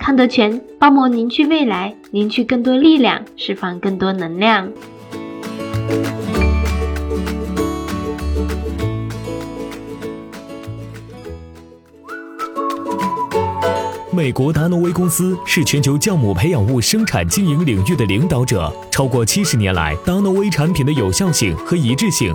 康德全包膜凝聚未来，凝聚更多力量，释放更多能量。美国达诺威公司是全球酵母培养物生产经营领域的领导者，超过七十年来，达诺威产品的有效性和一致性。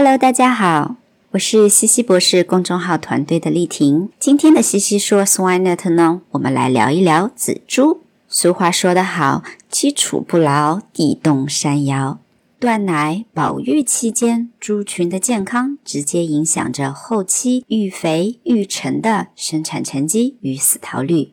Hello，大家好，我是西西博士公众号团队的丽婷。今天的西西说 Swinenet 呢，我们来聊一聊仔猪。俗话说得好，基础不牢，地动山摇。断奶保育期间，猪群的健康直接影响着后期育肥育成的生产成绩与死逃率。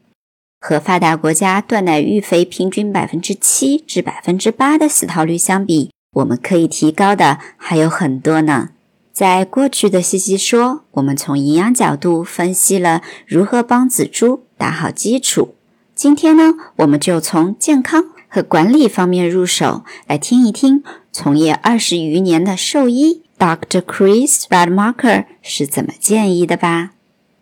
和发达国家断奶育肥平均百分之七至百分之八的死逃率相比，我们可以提高的还有很多呢。在过去的西西说，我们从营养角度分析了如何帮仔猪打好基础。今天呢，我们就从健康和管理方面入手，来听一听从业二十余年的兽医 Dr. Chris Radmacher 是怎么建议的吧。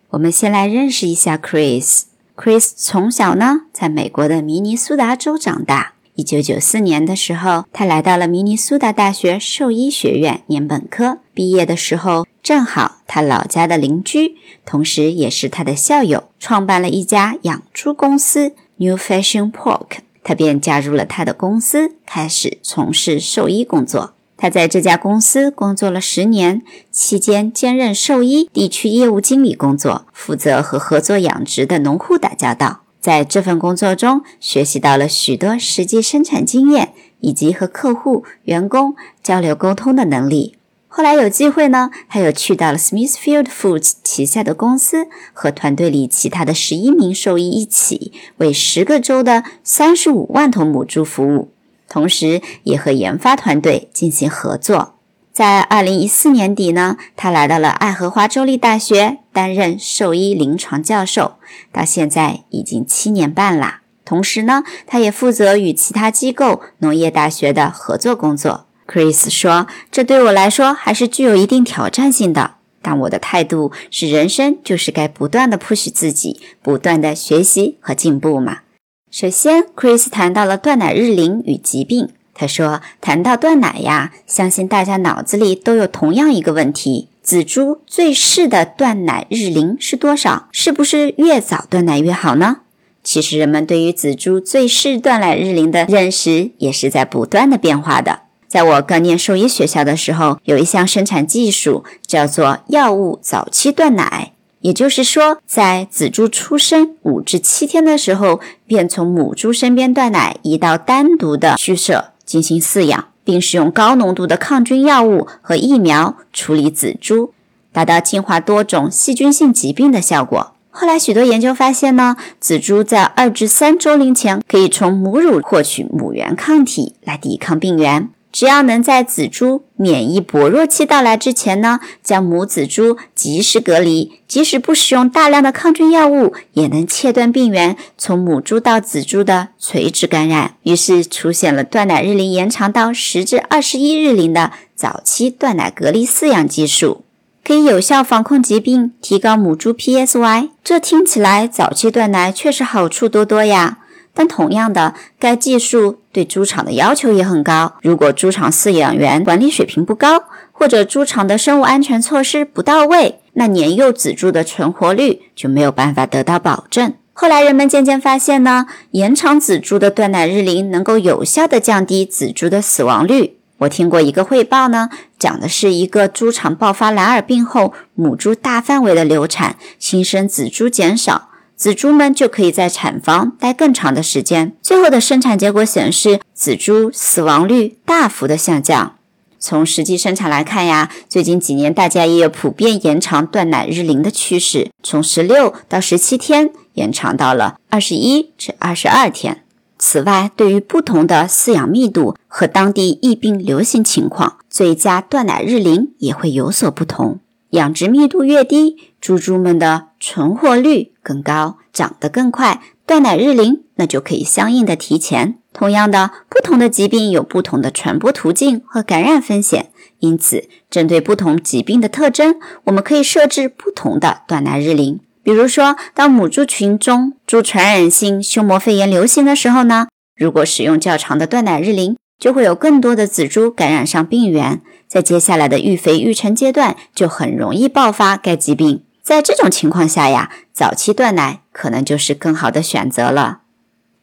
我们先来认识一下 Chris。Chris 从小呢，在美国的明尼苏达州长大。一九九四年的时候，他来到了明尼苏达大学兽医学院念本科。毕业的时候，正好他老家的邻居，同时也是他的校友，创办了一家养猪公司 New Fashion Pork。他便加入了他的公司，开始从事兽医工作。他在这家公司工作了十年，期间兼任兽医地区业务经理工作，负责和合作养殖的农户打交道。在这份工作中，学习到了许多实际生产经验，以及和客户、员工交流沟通的能力。后来有机会呢，他又去到了 Smithfield Foods 旗下的公司，和团队里其他的十一名兽医一起，为十个州的三十五万头母猪服务，同时也和研发团队进行合作。在二零一四年底呢，他来到了爱荷华州立大学担任兽医临床教授，到现在已经七年半啦。同时呢，他也负责与其他机构、农业大学的合作工作。Chris 说：“这对我来说还是具有一定挑战性的，但我的态度是，人生就是该不断的 push 自己，不断的学习和进步嘛。”首先，Chris 谈到了断奶日龄与疾病。他说：“谈到断奶呀，相信大家脑子里都有同样一个问题：仔猪最适的断奶日龄是多少？是不是越早断奶越好呢？”其实，人们对于仔猪最适断奶日龄的认识也是在不断的变化的。在我刚念兽医学校的时候，有一项生产技术叫做药物早期断奶，也就是说，在仔猪出生五至七天的时候，便从母猪身边断奶，移到单独的畜舍。进行饲养，并使用高浓度的抗菌药物和疫苗处理仔猪，达到净化多种细菌性疾病的效果。后来，许多研究发现呢，仔猪在二至三周龄前可以从母乳获取母源抗体来抵抗病原。只要能在仔猪免疫薄弱期到来之前呢，将母仔猪及时隔离，即使不使用大量的抗菌药物，也能切断病源从母猪到仔猪的垂直感染。于是出现了断奶日龄延长到十至二十一日龄的早期断奶隔离饲养技术，可以有效防控疾病，提高母猪 PSY。这听起来早期断奶确实好处多多呀。但同样的，该技术对猪场的要求也很高。如果猪场饲养员管理水平不高，或者猪场的生物安全措施不到位，那年幼仔猪的存活率就没有办法得到保证。后来人们渐渐发现呢，延长仔猪的断奶日龄能够有效的降低仔猪的死亡率。我听过一个汇报呢，讲的是一个猪场爆发蓝耳病后，母猪大范围的流产，新生仔猪减少。仔猪们就可以在产房待更长的时间。最后的生产结果显示，仔猪死亡率大幅的下降。从实际生产来看呀，最近几年大家也有普遍延长断奶日龄的趋势，从十六到十七天延长到了二十一至二十二天。此外，对于不同的饲养密度和当地疫病流行情况，最佳断奶日龄也会有所不同。养殖密度越低，猪猪们的存活率更高，长得更快，断奶日龄那就可以相应的提前。同样的，不同的疾病有不同的传播途径和感染风险，因此针对不同疾病的特征，我们可以设置不同的断奶日龄。比如说，当母猪群中猪传染性胸膜肺炎流行的时候呢，如果使用较长的断奶日龄，就会有更多的仔猪感染上病源。在接下来的育肥育成阶段，就很容易爆发该疾病。在这种情况下呀，早期断奶可能就是更好的选择了。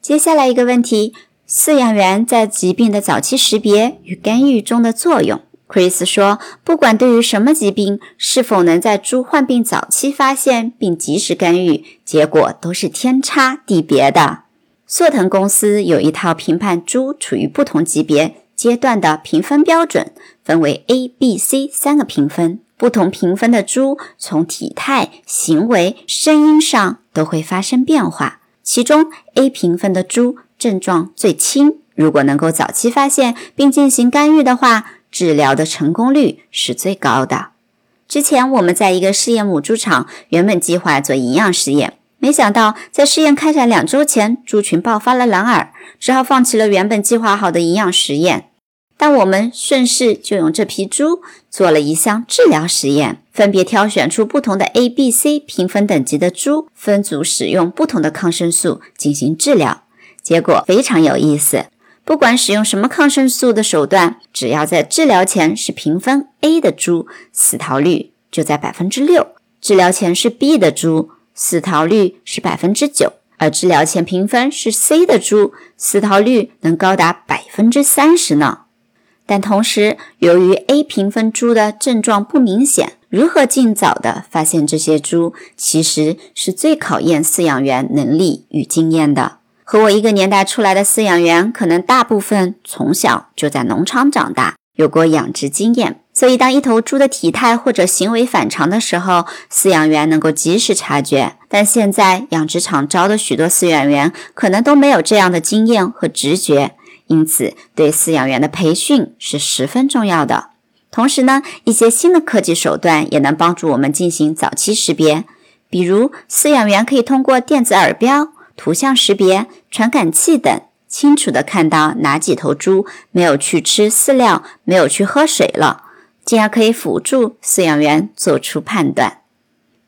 接下来一个问题：饲养员在疾病的早期识别与干预中的作用。Chris 说，不管对于什么疾病，是否能在猪患病早期发现并及时干预，结果都是天差地别的。硕腾公司有一套评判猪处于不同级别。阶段的评分标准分为 A、B、C 三个评分，不同评分的猪从体态、行为、声音上都会发生变化。其中 A 评分的猪症状最轻，如果能够早期发现并进行干预的话，治疗的成功率是最高的。之前我们在一个试验母猪场，原本计划做营养实验，没想到在试验开展两周前，猪群爆发了蓝耳，只好放弃了原本计划好的营养实验。但我们顺势就用这批猪做了一项治疗实验，分别挑选出不同的 A、B、C 评分等级的猪，分组使用不同的抗生素进行治疗。结果非常有意思，不管使用什么抗生素的手段，只要在治疗前是评分 A 的猪，死逃率就在百分之六；治疗前是 B 的猪，死逃率是百分之九；而治疗前评分是 C 的猪，死逃率能高达百分之三十呢。但同时，由于 A 评分猪的症状不明显，如何尽早的发现这些猪，其实是最考验饲养员能力与经验的。和我一个年代出来的饲养员，可能大部分从小就在农场长大，有过养殖经验，所以当一头猪的体态或者行为反常的时候，饲养员能够及时察觉。但现在养殖场招的许多饲养员，可能都没有这样的经验和直觉。因此，对饲养员的培训是十分重要的。同时呢，一些新的科技手段也能帮助我们进行早期识别。比如，饲养员可以通过电子耳标、图像识别、传感器等，清楚的看到哪几头猪没有去吃饲料、没有去喝水了，进而可以辅助饲养员做出判断。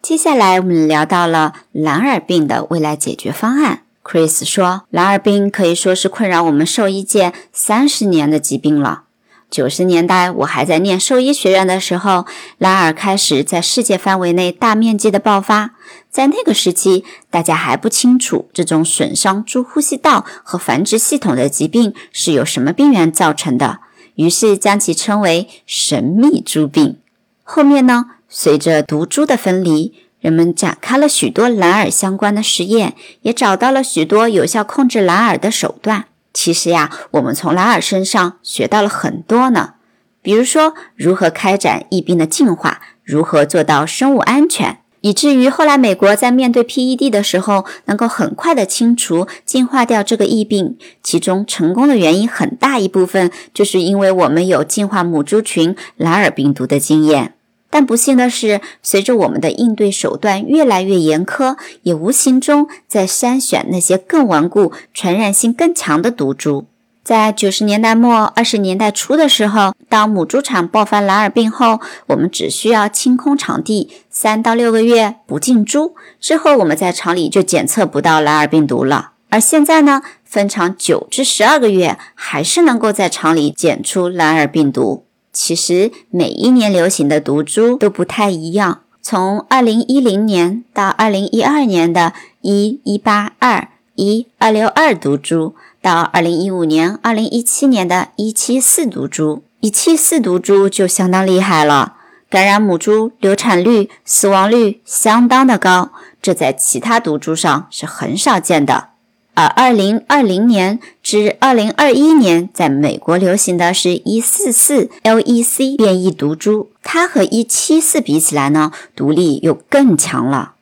接下来，我们聊到了蓝耳病的未来解决方案。Chris 说：“蓝耳病可以说是困扰我们兽医界三十年的疾病了。九十年代我还在念兽医学院的时候，蓝耳开始在世界范围内大面积的爆发。在那个时期，大家还不清楚这种损伤猪呼吸道和繁殖系统的疾病是由什么病原造成的，于是将其称为‘神秘猪病’。后面呢，随着毒株的分离。”人们展开了许多蓝耳相关的实验，也找到了许多有效控制蓝耳的手段。其实呀，我们从蓝耳身上学到了很多呢。比如说，如何开展疫病的进化，如何做到生物安全，以至于后来美国在面对 PED 的时候，能够很快的清除、净化掉这个疫病。其中成功的原因很大一部分就是因为我们有净化母猪群蓝耳病毒的经验。但不幸的是，随着我们的应对手段越来越严苛，也无形中在筛选那些更顽固、传染性更强的毒株。在九十年代末、二十年代初的时候，当母猪场爆发蓝耳病后，我们只需要清空场地，三到六个月不进猪，之后我们在厂里就检测不到蓝耳病毒了。而现在呢，分厂九至十二个月，还是能够在厂里检出蓝耳病毒。其实每一年流行的毒株都不太一样，从二零一零年到二零一二年的一一八二一二六二毒株。到二零一五年、二零一七年的一七四毒株，一七四毒株就相当厉害了，感染母猪流产率、死亡率相当的高，这在其他毒株上是很少见的。而二零二零年至二零二一年，在美国流行的是一四四 LEC 变异毒株，它和一七四比起来呢，毒力又更强了。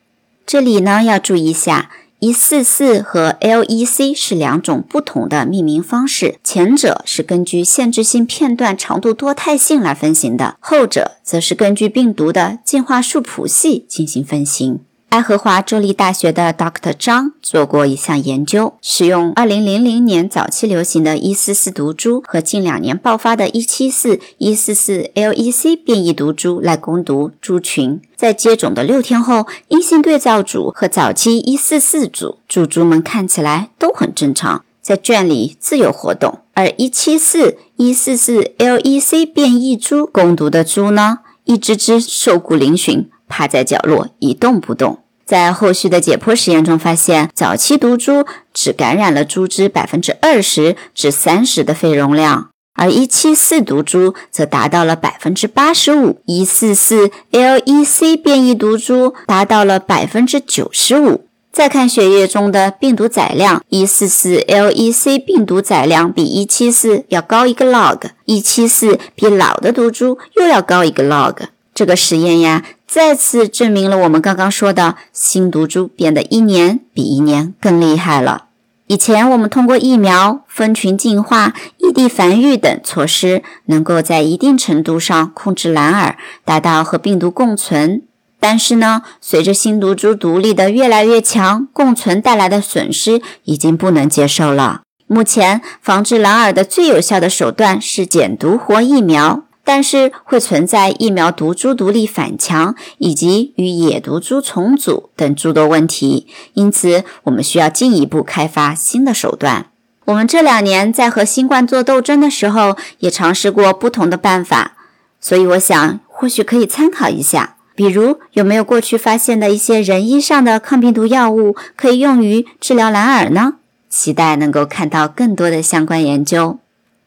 这里呢要注意一下。一四四和 LEC 是两种不同的命名方式，前者是根据限制性片段长度多态性来分型的，后者则是根据病毒的进化树谱系进行分型。爱荷华州立大学的 Dr. 张做过一项研究，使用2000年早期流行的一四四毒株和近两年爆发的一七四一四四 LEC 变异毒株来攻毒猪群。在接种的六天后，阴性对照组和早期一四四组猪猪们看起来都很正常，在圈里自由活动。而一七四一四四 LEC 变异株攻毒的猪呢，一只只瘦骨嶙峋。趴在角落一动不动。在后续的解剖实验中发现，早期毒株只感染了猪只百分之二十至三十的肺容量，而一七四毒株则达到了百分之八十五，一四四 LEC 变异毒株达到了百分之九十五。再看血液中的病毒载量，一四四 LEC 病毒载量比一七四要高一个 log，一七四比老的毒株又要高一个 log。这个实验呀，再次证明了我们刚刚说的新毒株变得一年比一年更厉害了。以前我们通过疫苗、分群进化、异地繁育等措施，能够在一定程度上控制蓝耳，达到和病毒共存。但是呢，随着新毒株独立的越来越强，共存带来的损失已经不能接受了。目前防治蓝耳的最有效的手段是减毒活疫苗。但是会存在疫苗毒株独立反强以及与野毒株重组等诸多问题，因此我们需要进一步开发新的手段。我们这两年在和新冠做斗争的时候，也尝试过不同的办法，所以我想或许可以参考一下。比如有没有过去发现的一些人医上的抗病毒药物可以用于治疗蓝耳呢？期待能够看到更多的相关研究。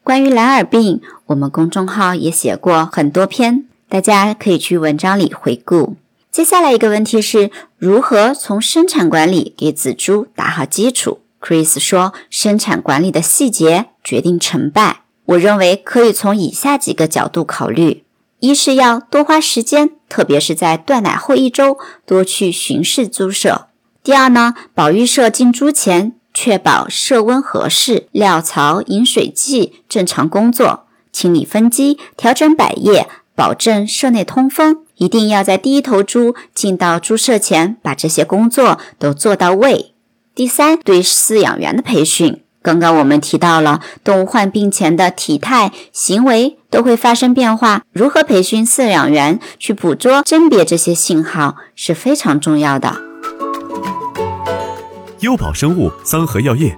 关于蓝耳病，我们公众号也写过很多篇，大家可以去文章里回顾。接下来一个问题是如何从生产管理给仔猪打好基础？Chris 说，生产管理的细节决定成败。我认为可以从以下几个角度考虑：一是要多花时间，特别是在断奶后一周，多去巡视猪舍；第二呢，保育舍进猪前。确保舍温合适，料槽、饮水剂正常工作，清理分机，调整百叶，保证舍内通风。一定要在第一头猪进到猪舍前，把这些工作都做到位。第三，对饲养员的培训。刚刚我们提到了动物患病前的体态、行为都会发生变化，如何培训饲养员去捕捉、甄别这些信号是非常重要的。优宝生物三和药业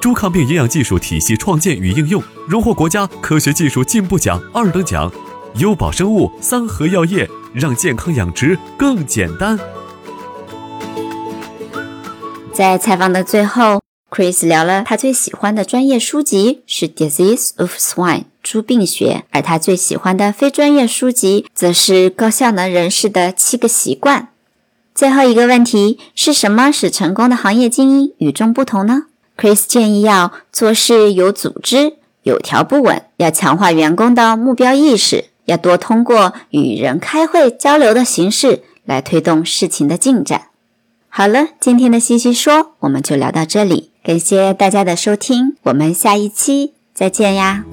猪抗病营养技术体系创建与应用，荣获国家科学技术进步奖二等奖。优宝生物三和药业，让健康养殖更简单。在采访的最后，Chris 聊了他最喜欢的专业书籍是《Disease of Swine》猪病学，而他最喜欢的非专业书籍则是高效能人士的七个习惯。最后一个问题是什么使成功的行业精英与众不同呢？Chris 建议要做事有组织、有条不紊，要强化员工的目标意识，要多通过与人开会交流的形式来推动事情的进展。好了，今天的西西说我们就聊到这里，感谢大家的收听，我们下一期再见呀。